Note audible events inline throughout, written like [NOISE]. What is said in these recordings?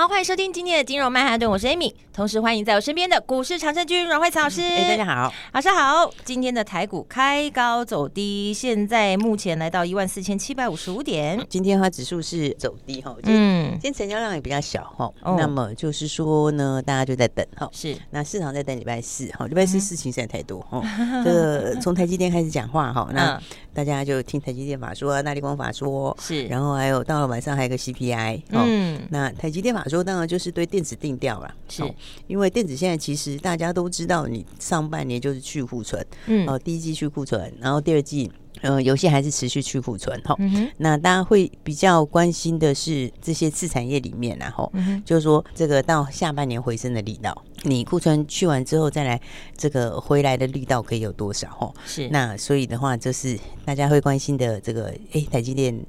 好，欢迎收听今天的金融曼哈顿，我是 Amy，同时欢迎在我身边的股市常胜军阮慧慈老师。哎，大家好，老师好。今天的台股开高走低，现在目前来到一万四千七百五十五点。今天的话指数是走低哈，嗯，今天成交量也比较小哈，哦、那么就是说呢，大家就在等哈，是，那市场在等礼拜四哈，礼拜四事情实在太多哈，[LAUGHS] 嗯、这个从台积电开始讲话哈，那大家就听台积电法说，大力光法说，是，然后还有到了晚上还有个 CPI，嗯，那台积电法。法说当然就是对电子定调了，是因为电子现在其实大家都知道，你上半年就是去库存，嗯，哦，第一季去库存，然后第二季，呃，游戏还是持续去库存，哈，嗯、那大家会比较关心的是这些次产业里面，然后、嗯、就是说这个到下半年回升的力道，你库存去完之后再来这个回来的力道可以有多少？哈，是那所以的话，就是大家会关心的这个，哎，台积电。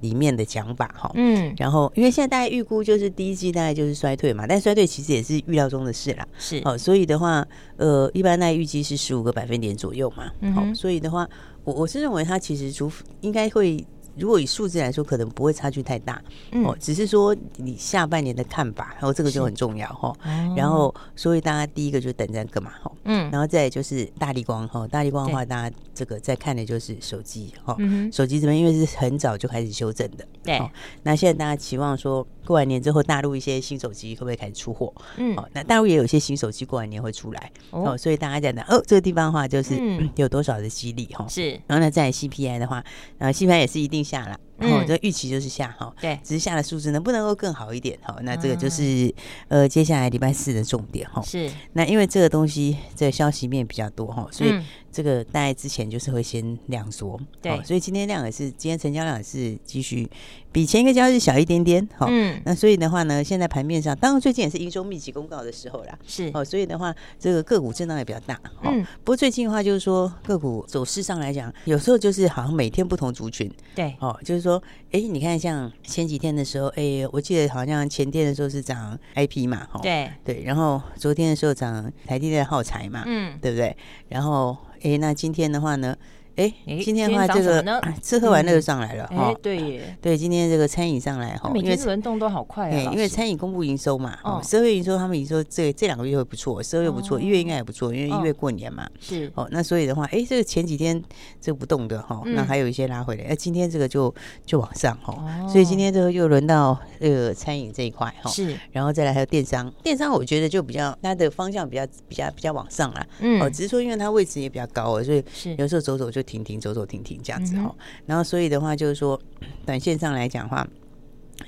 里面的讲法哈，嗯，然后因为现在大概预估就是第一季大概就是衰退嘛，但衰退其实也是预料中的事啦，是。哦，所以的话，呃，一般大家预计是十五个百分点左右嘛，好、嗯哦，所以的话，我我是认为它其实除应该会。如果以数字来说，可能不会差距太大，嗯、哦，只是说你下半年的看法，然后这个就很重要哈。是然后，所以大家第一个就等在干嘛，哈，嗯，然后再就是大立光哈，大立光的话，大家这个在看的就是手机哈，对手机这边因为是很早就开始修正的，对、哦，那现在大家期望说过完年之后，大陆一些新手机会不会开始出货？嗯，哦，那大陆也有一些新手机过完年会出来，哦，哦，所以大家讲的哦，这个地方的话就是有多少的激励哈，是，然后呢，在 CPI 的话，然后 CPI 也是一定。下了，哦，这预期就是下哈，对，只是下的数字能不能够更好一点哈？那这个就是呃，接下来礼拜四的重点哈。是，那因为这个东西这个消息面比较多哈，所以这个大概之前就是会先量缩，对，所以今天量也是，今天成交量也是继续。比前一个交易日小一点点，哈，嗯，那所以的话呢，现在盘面上，当然最近也是营收密集公告的时候啦，是，哦，所以的话，这个个股震荡也比较大，嗯，不过最近的话，就是说个股走势上来讲，有时候就是好像每天不同族群，对，哦，就是说，哎，你看像前几天的时候，哎，我记得好像前天的时候是涨 IP 嘛，哈，对，对，然后昨天的时候涨台积电耗材嘛，嗯，对不对？然后，哎，那今天的话呢？哎，今天的话，这个 [CLEARS THROAT] 吃喝玩乐上来了哈。对耶，对，今天这个餐饮上来哈，每天轮动都好快啊。因为餐饮公布营收嘛，十二月营收他们营收这这两个月会不错，十二月不错，一月应该也不错，因为一月过年嘛。是哦，那所以的话，哎，这个前几天这个不动的哈，那还有一些拉回来，哎，今天这个就就往上哈。所以今天这个又轮到这个餐饮这一块哈。是，然后再来还有电商，电商我觉得就比较它的方向比较比较比较往上了。嗯，哦，只是说因为它位置也比较高，所以有时候走走就。停停走走停停这样子哈，嗯、然后所以的话就是说，[CLEARS THROAT] 短线上来讲的话，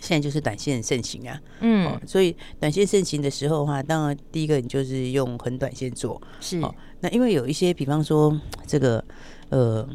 现在就是短线盛行啊，嗯，所以短线盛行的时候的话，当然第一个你就是用很短线做，是，那因为有一些比方说这个呃。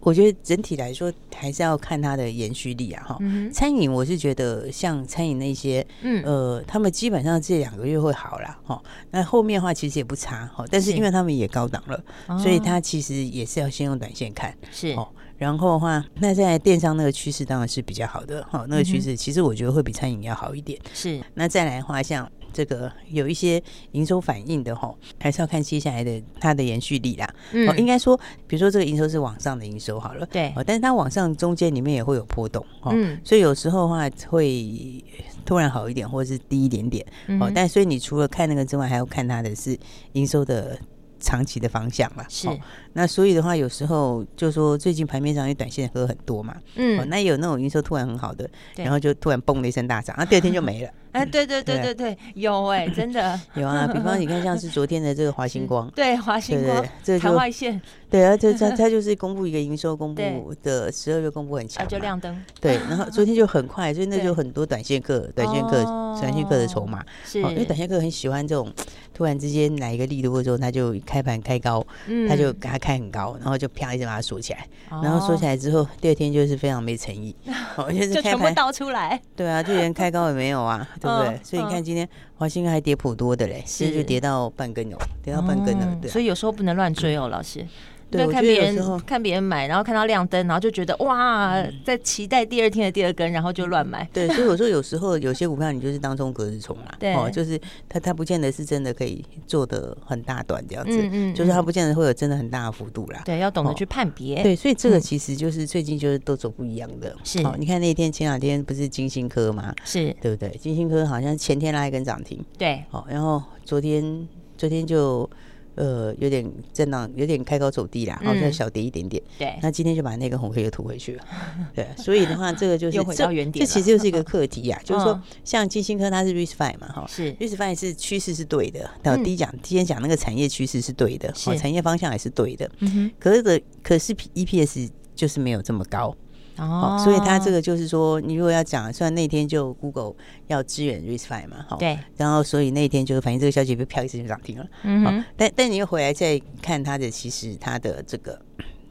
我觉得整体来说还是要看它的延续力啊，哈。餐饮我是觉得像餐饮那些，嗯，呃，他们基本上这两个月会好啦，哈。那后面的话其实也不差，哈。但是因为他们也高档了，所以它其实也是要先用短线看，是哦。然后的话，那在电商那个趋势当然是比较好的，哈。那个趋势其实我觉得会比餐饮要好一点，是。那再来的话，像。这个有一些营收反应的哈，还是要看接下来的它的延续力啦。嗯，应该说，比如说这个营收是往上的营收好了，对，哦但是它往上中间里面也会有波动，嗯，所以有时候的话会突然好一点，或者是低一点点，哦，但所以你除了看那个之外，还要看它的是营收的。长期的方向嘛，是、哦、那所以的话，有时候就说最近盘面上因为短线喝很多嘛，嗯、哦，那有那种营收突然很好的，然后就突然嘣的一声大涨，那第二天就没了。哎，对对对对对，有哎，真的 [LAUGHS] 有啊。比方你看，像是昨天的这个华星光，对华星光，这个海外线，对啊，这他 [LAUGHS] 他就是公布一个营收，公布的十二月公布很强，就亮灯。对，[LAUGHS] 然后昨天就很快，所以那就很多短线客、短线客、短线客的筹码，是，因为短线客很喜欢这种突然之间来一个力度的时候，他就开盘开高，他就给他开很高，然后就啪一下把它锁起来，然后锁起来之后，第二天就是非常没诚意，[LAUGHS] 就全部倒出来。对啊，就连开高也没有啊。对不对？所以你看今天华兴还跌普多的嘞，现在就跌到半根哦，跌到半根了。对，所以有时候不能乱追哦，老师。对，看别人看别人买，然后看到亮灯，然后就觉得哇，在期待第二天的第二根，然后就乱买。对，所以我说有时候有些股票你就是当中隔日冲啦，对，哦，就是它它不见得是真的可以做的很大段这样子，嗯嗯，就是它不见得会有真的很大的幅度啦。对，要懂得去判别。对，所以这个其实就是最近就是都走不一样的。是，你看那天前两天不是金星科吗？是对不对？金星科好像前天拉一根涨停，对，好，然后昨天昨天就。呃，有点震荡，有点开高走低啦，然后再小跌一点点。对，那今天就把那个红黑又吐回去了。[LAUGHS] 对，所以的话，这个就是又回到原点。这其实就是一个课题呀，[LAUGHS] 就是说，像金星科它是 RISC-V 嘛，哈，是 RISC-V 是趋势是对的。到第一讲，今天讲那个产业趋势是对的，好，产业方向也是对的。嗯哼，可是的，可是 EPS 就是没有这么高。哦，所以它这个就是说，你如果要讲，虽然那天就 Google 要支援 RISC-V 嘛，哈，对，然后所以那天就是反正这个消息被飘一次就涨停了，嗯哼，但但你又回来再看它的，其实它的这个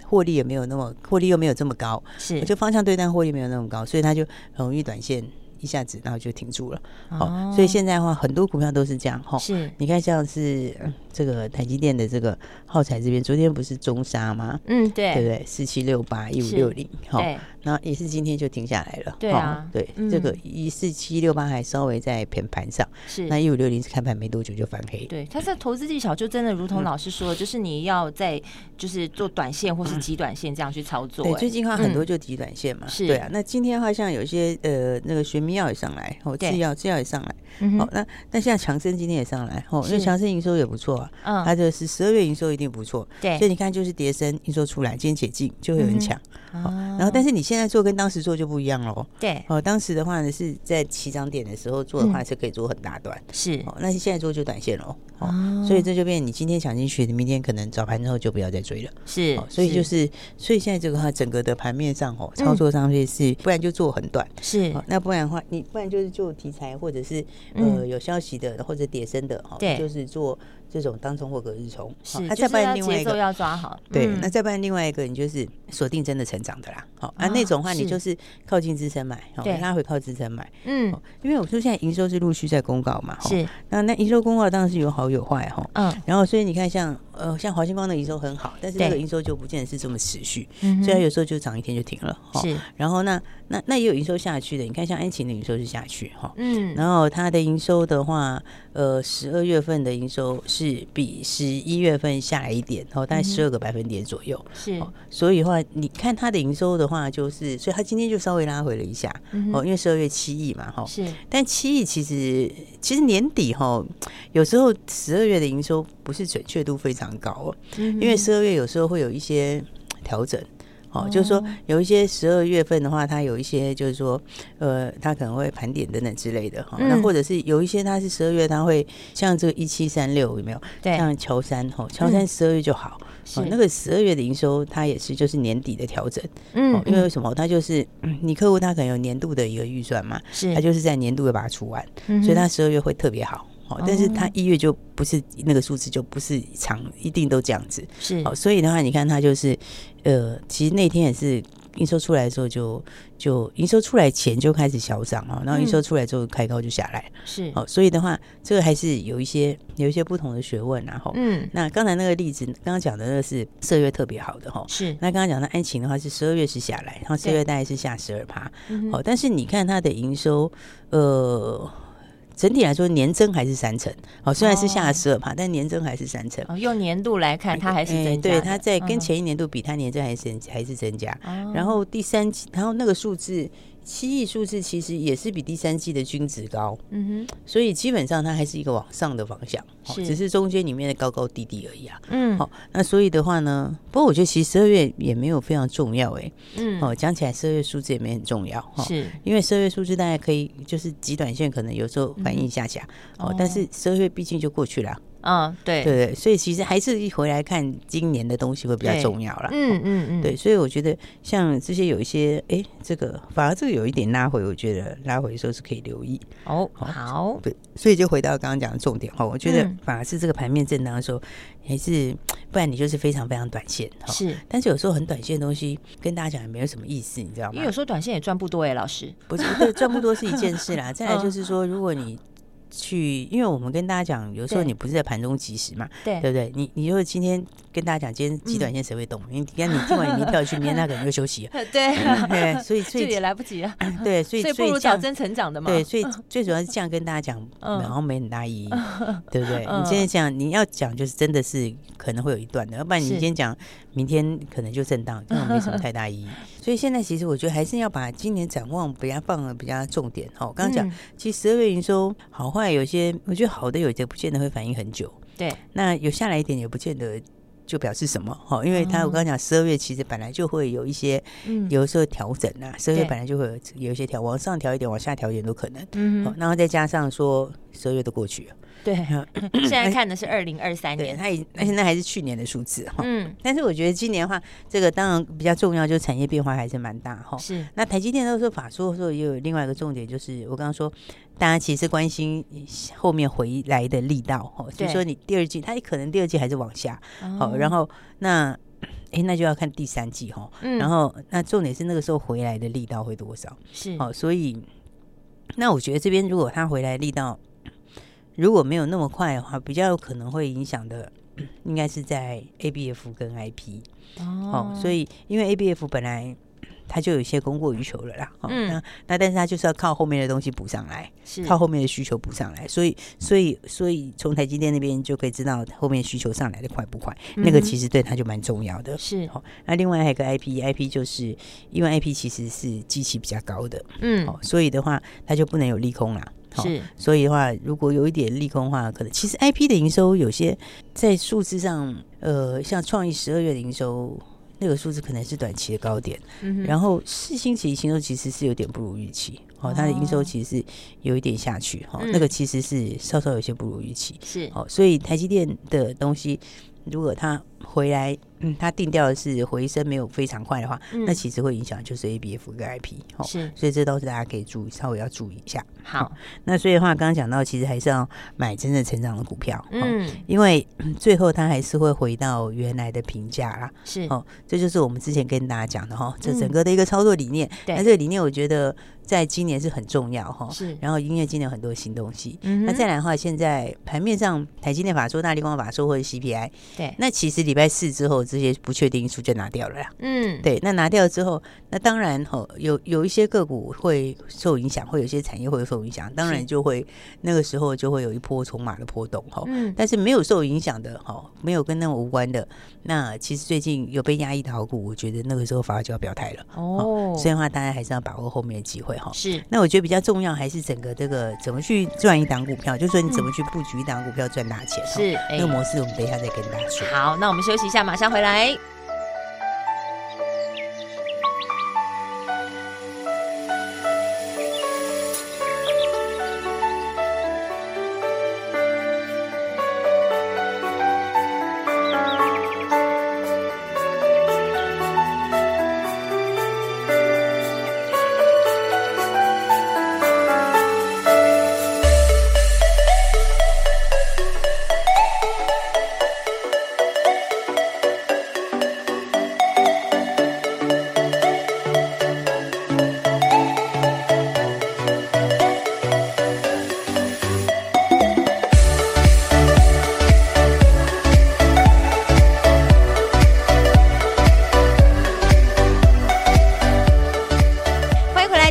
获利也没有那么获利又没有这么高，是，就方向对，但获利没有那么高，所以它就很容易短线。一下子，然后就停住了。哦，所以现在的话，很多股票都是这样。哈，是，你看像是这个台积电的这个耗材这边，昨天不是中沙吗？嗯，对，对不对？四七六八一五六零，哈，然后也是今天就停下来了。对啊，对，这个一四七六八还稍微在偏盘上，是。那一五六零是开盘没多久就翻黑。对，它在投资技巧就真的如同老师说的，就是你要在就是做短线或是极短线这样去操作。对，最近的话很多就极短线嘛。是。对啊，那今天的话像有些呃那个学。医药也上来，哦，制药制药也上来，哦，那那现在强生今天也上来，哦，因为强生营收也不错啊，嗯，它的是十二月营收一定不错，对，所以你看就是叠升营收出来，今天解禁就会有人抢，哦，然后但是你现在做跟当时做就不一样喽，对，哦，当时的话呢是在起涨点的时候做的话是可以做很大段，是，哦，那现在做就短线喽，哦，所以这就变你今天抢进去，你明天可能早盘之后就不要再追了，是，所以就是所以现在这个话整个的盘面上哦，操作上面是不然就做很短，是，那不然的话你不然就是。做题材或者是呃有消息的或者叠升的哈，就是做这种当冲或隔日冲。是，那再不然另外一个要抓好。对，那再不然另外一个你就是锁定真的成长的啦。好，啊那种话你就是靠近支撑买，对，拉回靠支撑买。嗯，因为我说现在营收是陆续在公告嘛，是。那那营收公告当然是有好有坏哈。嗯。然后所以你看像呃像华星光的营收很好，但是那个营收就不见得是这么持续，所以它有时候就涨一天就停了。是。然后那那那也有营收下去的，你看像安勤的营收是下去。哈，嗯，然后它的营收的话，呃，十二月份的营收是比十一月份下来一点，哦，大概十二个百分点左右，是，所以的话，你看它的营收的话，就是，所以它今天就稍微拉回了一下，哦，因为十二月七亿嘛，哈，是，但七亿其实其实年底哈，有时候十二月的营收不是准确度非常高哦，因为十二月有时候会有一些调整。哦，就是说有一些十二月份的话，它有一些就是说，呃，它可能会盘点等等之类的哈。那或者是有一些它是十二月，它会像这个一七三六有没有？对，像乔山哈，乔山十二月就好。哦，那个十二月的营收，它也是就是年底的调整。嗯，因为为什么？它就是你客户他可能有年度的一个预算嘛，是，他就是在年度的把它出完，所以它十二月会特别好。哦，但是他一月就不是那个数字，就不是长一定都这样子。是，哦，所以的话，你看他就是。呃，其实那天也是营收出来的时候就，就就营收出来前就开始小涨哦，然后营收出来之后开高就下来，是哦，所以的话，这个还是有一些有一些不同的学问，然后嗯，那刚才那个例子，刚刚讲的那个是十二月特别好的哈，是，那刚刚讲的安晴的话是十二月是下来，然后十二月大概是下十二趴，哦，但是你看它的营收，呃。整体来说，年增还是三成。哦，虽然是下了十二趴，但年增还是三成。哦，用年度来看，它还是增加。对，它在跟前一年度比，它年增还是还是增加。然后第三季，然后那个数字。七亿数字其实也是比第三季的均值高，嗯哼，所以基本上它还是一个往上的方向，是只是中间里面的高高低低而已啊，嗯，好，那所以的话呢，不过我觉得其实十二月也没有非常重要哎，嗯，哦，讲起来十二月数字也没很重要，是因为十二月数字大家可以就是极短线可能有时候反应一下下，哦，但是十二月毕竟就过去了。嗯，对对对，所以其实还是一回来看今年的东西会比较重要啦。嗯嗯嗯，对，所以我觉得像这些有一些，哎，这个反而这个有一点拉回，我觉得拉回的时候是可以留意。哦，好，对，所以就回到刚刚讲的重点哈，我觉得反而是这个盘面震荡的时候，还是不然你就是非常非常短线哈。是，但是有时候很短线的东西跟大家讲也没有什么意思，你知道吗？因为有时候短线也赚不多哎，老师。不是，对，赚不多是一件事啦。[LAUGHS] 再来就是说，如果你去，因为我们跟大家讲，有时候你不是在盘中及时嘛，对对不对？你你就今天跟大家讲，今天极短线谁会动？你看你听完你跳去，明天他可能就休息了。[LAUGHS] 对对，所以 [LAUGHS] 所以也来不及了。[COUGHS] 对，所以所以不如找真成长的嘛。对，所以最主要是这样跟大家讲，然后没很大意义，[LAUGHS] 对不对？你今天讲你要讲，就是真的是可能会有一段的，要不然你今天讲，明天可能就震荡，根本没什么太大意义。所以现在其实我觉得还是要把今年展望比较放的比较重点。哈，刚刚讲，其实十二月营收好坏有些，我觉得好的有些不见得会反应很久。对，那有下来一点也不见得就表示什么。哈，因为他我刚刚讲十二月其实本来就会有一些，有的时候调整啊，十二月本来就会有有一些调，往上调一点，往下调一点都可能。嗯，好，然后再加上说十二月都过去了。对，[COUGHS] 现在看的是二零二三年，它已而且那还是去年的数字哈。嗯，但是我觉得今年的话，这个当然比较重要，就是产业变化还是蛮大哈。是，那台积电那时候法说的时候，也有另外一个重点，就是我刚刚说，大家其实关心后面回来的力道哈，就说你第二季，它可能第二季还是往下，好，然后那哎，那就要看第三季哈。然后那重点是那个时候回来的力道会多少？是，好，所以那我觉得这边如果它回来力道。如果没有那么快的话，比较有可能会影响的，[CLEARS THROAT] 应该是在 ABF 跟 IP 哦，所以因为 ABF 本来它就有一些供过于求了啦，嗯，那那但是它就是要靠后面的东西补上来，是。靠后面的需求补上来，所以所以所以从台积电那边就可以知道后面需求上来的快不快，嗯、那个其实对它就蛮重要的，是。哦。那另外还有一个 IP，IP 就是因为 IP 其实是机器比较高的，嗯，哦，所以的话它就不能有利空啦。是，所以的话，如果有一点利空的话，可能其实 IP 的营收有些在数字上，呃，像创意十二月的营收那个数字可能是短期的高点，嗯、然后四星期营收其实是有点不如预期，哦，它的营收其实是有一点下去，哈、哦，嗯、那个其实是稍稍有些不如预期，是，哦，所以台积电的东西如果它回来。嗯，它定调的是回升没有非常快的话，嗯、那其实会影响就是 A B F 跟 I P 哦，是，所以这都是大家可以注意，稍微要注意一下。好，那所以的话，刚刚讲到，其实还是要买真正成长的股票，嗯，因为 [CLEARS THROAT] 最后它还是会回到原来的评价啦，是。哦，这就是我们之前跟大家讲的哈，这整个的一个操作理念。那这个理念我觉得在今年是很重要哈，是。然后因为今年有很多新东西，嗯，那再来的话，现在盘面上台积电法说、大力光法说或者 C P I，对，那其实礼拜四之后。这些不确定因素就拿掉了啦。嗯，对，那拿掉之后，那当然吼，有有一些个股会受影响，会有一些产业会受影响，当然就会那个时候就会有一波筹码的波动哈。嗯，但是没有受影响的哈，没有跟那么无关的，那其实最近有被压抑的好股，我觉得那个时候反而就要表态了哦。所以的话，大家还是要把握后面的机会哈。是，那我觉得比较重要还是整个这个怎么去赚一档股票，就是说你怎么去布局一档股票赚大钱。是，那个模式我们等一下再跟大家说。好，那我们休息一下，马上回。来，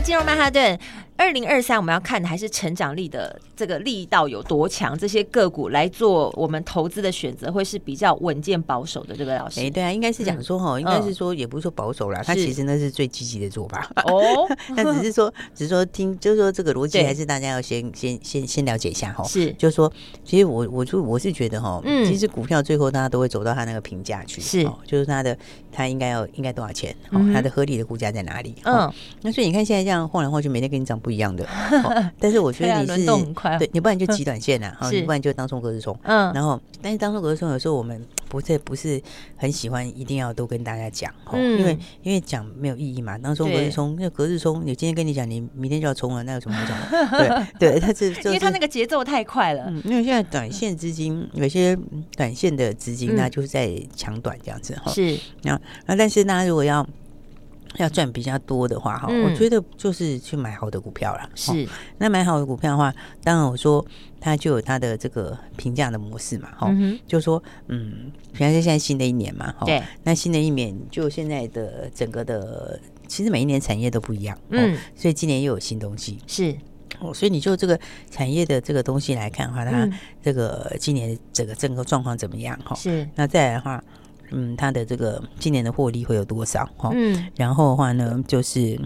进入曼哈顿二零二三我们要看的还是成长力的这个力道有多强，这些个股来做我们投资的选择，会是比较稳健保守的，对不对，老师？哎，对啊，应该是讲说哈，应该是说，也不是说保守啦，它其实那是最积极的做法。哦。[LAUGHS] 但只是说，只是说听，就是说这个逻辑还是大家要先先先先了解一下哈。是，就是说，其实我我就我是觉得哈，嗯。其实股票最后大家都会走到它那个评价去，是，就是它的它应该要应该多少钱，它的合理的股价在哪里？嗯，那所以你看现在这样晃来晃去，每天跟你涨不一样的。[LAUGHS] 但是我觉得你是对，你不然就极短线啊，[LAUGHS] 你不然就当冲隔日冲。嗯，然后但是当冲隔日冲有时候我们不是不是很喜欢，一定要都跟大家讲，因为因为讲没有意义嘛。当冲隔日冲，那隔日冲，你今天跟你讲，你明天就要冲了，那有什么好讲？[LAUGHS] 对对，他是因为他那个节奏太快了。因为现在短线资金有些短线的资金，那就是在抢短这样子哈。是，然后但是大家如果要。要赚比较多的话哈，嗯、我觉得就是去买好的股票啦。是，那买好的股票的话，当然我说它就有它的这个评价的模式嘛。哈、就说嗯，比方说现在新的一年嘛，哈，对，那新的一年就现在的整个的，其实每一年产业都不一样，嗯，所以今年又有新东西，是。哦，所以你就这个产业的这个东西来看的话，它这个今年整个整个状况怎么样？哈，是。那再来的话，嗯，它的这个今年的获利会有多少？哈，嗯。然后的话呢，就是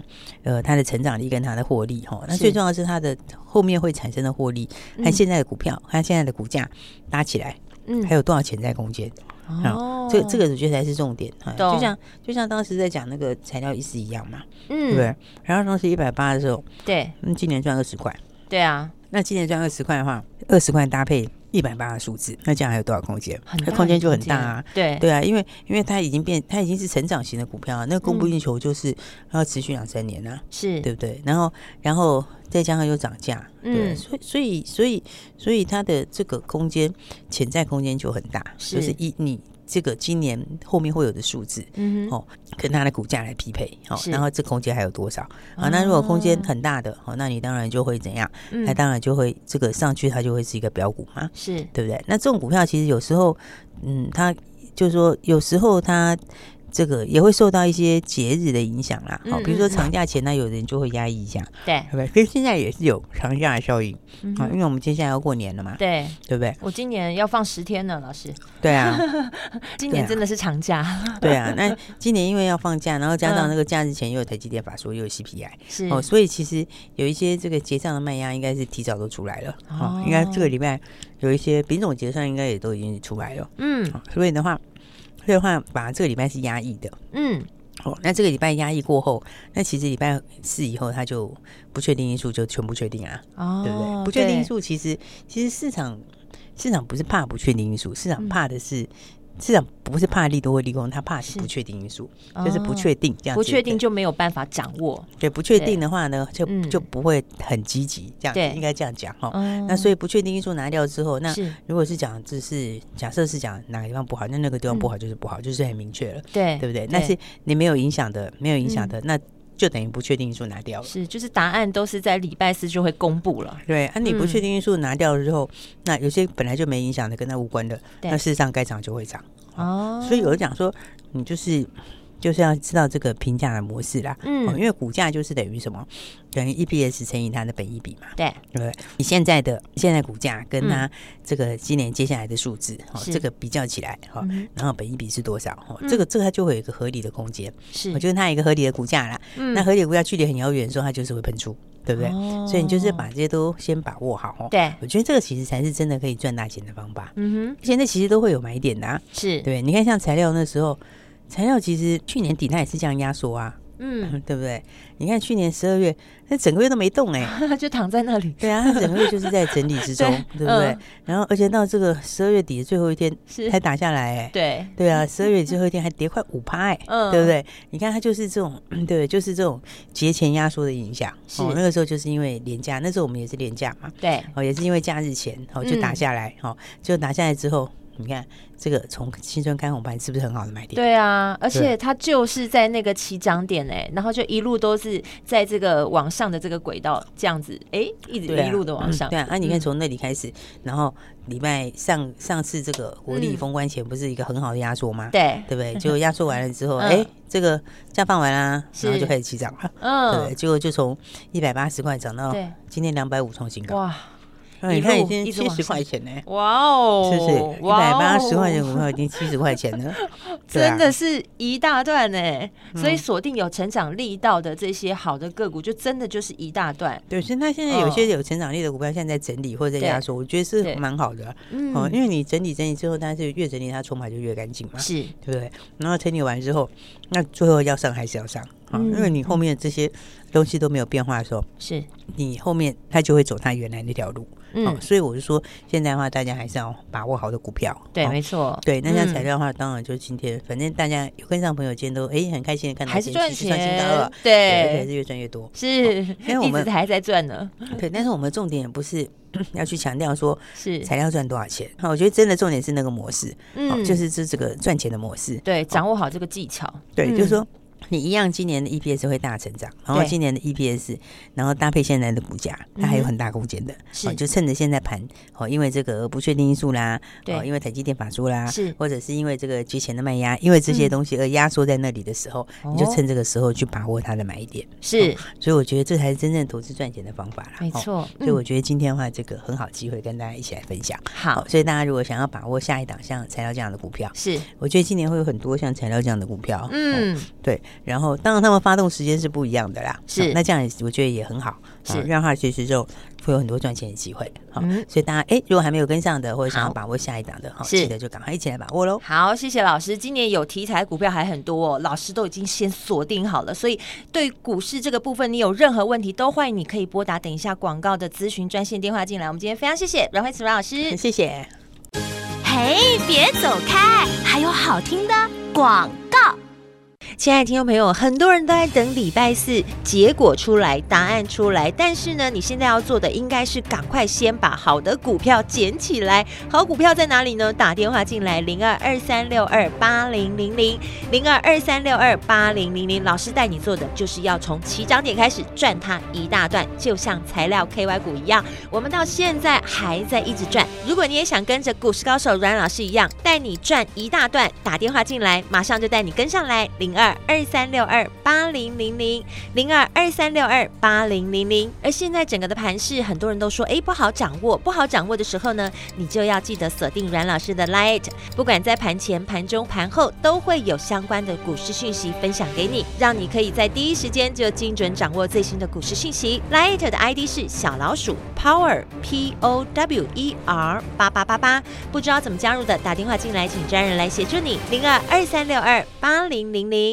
呃，它的成长力跟它的获利，哈，那最重要的是它的后面会产生的获利，和现在的股票，和现在的股价搭起来，嗯，还有多少潜在空间？哦，这这个我觉得才是重点哈。就像就像当时在讲那个材料意思一样嘛，嗯，对不对？然后当时一百八的时候，对，嗯，今年赚二十块，对啊，那今年赚二十块的话，二十块搭配一百八的数字，那这样还有多少空间？那空间就很大啊，对对啊，因为因为它已经变，它已经是成长型的股票了，那个供不应求就是要持续两三年啊，是对不对？然后然后再加上又涨价，嗯，所以所以所以所以它的这个空间潜在空间就很大，就是一你。这个今年后面会有的数字，嗯哼，哦，跟它的股价来匹配，哦，然后这空间还有多少？啊，那如果空间很大的，哦，那你当然就会怎样？嗯，那当然就会这个上去，它就会是一个标股嘛，是对不对？那这种股票其实有时候，嗯，它就是说有时候它。这个也会受到一些节日的影响啦，好，比如说长假前呢，有人就会压抑一下，对，对不对？跟现在也是有长假的效应，啊，因为我们接下来要过年了嘛，对，对不对？我今年要放十天呢，老师，对啊，[LAUGHS] 今年真的是长假，对啊，那 [LAUGHS] 今年因为要放假，然后加上那个假日前又有台积电法说又有 CPI，是。哦，所以其实有一些这个结账的卖压应该是提早都出来了，哦，应该这个礼拜有一些品种结算应该也都已经出来了，嗯，所以的话。所以的话，把这个礼拜是压抑的，嗯，哦，那这个礼拜压抑过后，那其实礼拜四以后，它就不确定因素就全部确定啊，哦，对不对？不确定因素其实其实市场市场不是怕不确定因素，市场怕的是。市场不是怕利多或利空，他怕是不确定因素，是就是不确定这样子。不确定就没有办法掌握。对，不确定的话呢，就就不会很积极，这样对，应该这样讲哈。那所以不确定因素拿掉之后，那如果是讲只是假设是讲哪个地方不好，那那个地方不好就是不好，就是很明确了，对对不对？那是你没有影响的，没有影响的那。就等于不确定因素拿掉了，是就是答案都是在礼拜四就会公布了。对，啊，你不确定因素拿掉了之后，嗯、那有些本来就没影响的，跟它无关的，那事实上该涨就会涨。哦，所以有人讲说，你就是。就是要知道这个评价的模式啦，嗯，因为股价就是等于什么，等于 EPS 乘以它的本益比嘛，对，对不对？你现在的现在股价跟它这个今年接下来的数字，哦，这个比较起来，哈，然后本益比是多少？哈，这个这个它就会有一个合理的空间，是，我觉得它有一个合理的股价啦，那合理的股价距离很遥远的时候，它就是会喷出，对不对？所以你就是把这些都先把握好，哦，对，我觉得这个其实才是真的可以赚大钱的方法，嗯哼，现在其实都会有买点的，是。对，你看像材料那时候。材料其实去年底它也是这样压缩啊，嗯，对不对？你看去年十二月，那整个月都没动哎，[LAUGHS] 它就躺在那里。对啊，它整个月就是在整理之中，[LAUGHS] 对不对？然后而且到这个十二月底的最后一天才打下来哎，对 [LAUGHS] 对啊，十二月最后一天还跌快五趴哎，嗯，对不对？你看它就是这种，对，就是这种节前压缩的影响。哦，那个时候就是因为廉价，那时候我们也是廉价嘛，对，哦，也是因为假日前哦就打下来，哦，就打下来之后。你看这个从新春开红盘是不是很好的买点？对啊，而且它就是在那个起涨点哎，然后就一路都是在这个往上的这个轨道这样子，哎，一直一路的往上。对啊，那你看从那里开始，然后礼拜上上次这个国力封关前不是一个很好的压缩吗？对，对不对？就压缩完了之后，[LAUGHS] 哎，这个假放完啦，然后就开始起涨了，嗯，对，结果就从一百八十块涨到今天两百五创新高。哇！你看已经七十块钱呢，哇哦，是不是一百八十块钱股票已经七十块钱了？[LAUGHS] 真的是一大段呢。所以锁定有成长力道的这些好的个股，就真的就是一大段。对，所以它现在有些有成长力的股票，现在在整理或者在压缩，我觉得是蛮好的。嗯，因为你整理整理之后，但是越整理它筹码就越干净嘛，是对不对？然后整理完之后，那最后要上还是要上啊？因为你后面这些东西都没有变化的时候，是你后面它就会走它原来那条路。嗯，所以我就说，现在的话，大家还是要把握好的股票。对，没错。对，那像材料的话，当然就是今天，反正大家有跟上朋友今天都哎很开心的看到，还是赚钱了，对，还是越赚越多。是，[LAUGHS] 因为我们还在赚呢。[LAUGHS] 对，但是我们重点也不是 [CLEARS THROAT] 要去强调说是材料赚多少钱。好，我觉得真的重点是那个模式，嗯，就是这这个赚钱的模式。对，掌握好这个技巧。对，就是说。你一样今年的 EPS 会大成长，然后今年的 EPS，然后搭配现在的股价，它还有很大空间的。是，就趁着现在盘哦，因为这个不确定因素啦，对，因为台积电法说啦，是，或者是因为这个节前的卖压，因为这些东西而压缩在那里的时候，你就趁这个时候去把握它的买点。是，所以我觉得这才是真正投资赚钱的方法啦。没错，所以我觉得今天的话，这个很好机会跟大家一起来分享。好，所以大家如果想要把握下一档像材料这样的股票，是，我觉得今年会有很多像材料这样的股票。嗯，对。然后，当然他们发动时间是不一样的啦。是，那这样也我觉得也很好，是让他其实就会有很多赚钱的机会。好，所以大家哎，如果还没有跟上的，或者想要把握下一档的，好，记得就赶快一起来把握喽。好，谢谢老师。今年有题材股票还很多，老师都已经先锁定好了。所以对股市这个部分，你有任何问题都欢迎你可以拨打等一下广告的咨询专线电话进来。我们今天非常谢谢阮慧慈阮老师，谢谢。嘿，别走开，还有好听的广告。亲爱的听众朋友，很多人都在等礼拜四结果出来，答案出来。但是呢，你现在要做的应该是赶快先把好的股票捡起来。好股票在哪里呢？打电话进来，零二二三六二八零零零，零二二三六二八零零零。老师带你做的就是要从起涨点开始赚它一大段，就像材料 KY 股一样，我们到现在还在一直赚。如果你也想跟着股市高手阮老师一样，带你赚一大段，打电话进来，马上就带你跟上来，零二。二二三六二八零零零零二二三六二八零零零，而现在整个的盘势，很多人都说，哎，不好掌握，不好掌握的时候呢，你就要记得锁定阮老师的 Light，不管在盘前、盘中、盘后，都会有相关的股市讯息分享给你，让你可以在第一时间就精准掌握最新的股市讯息。Light 的 ID 是小老鼠 Power P O W E R 八八八八，不知道怎么加入的，打电话进来，请专人来协助你，零二二三六二八零零零。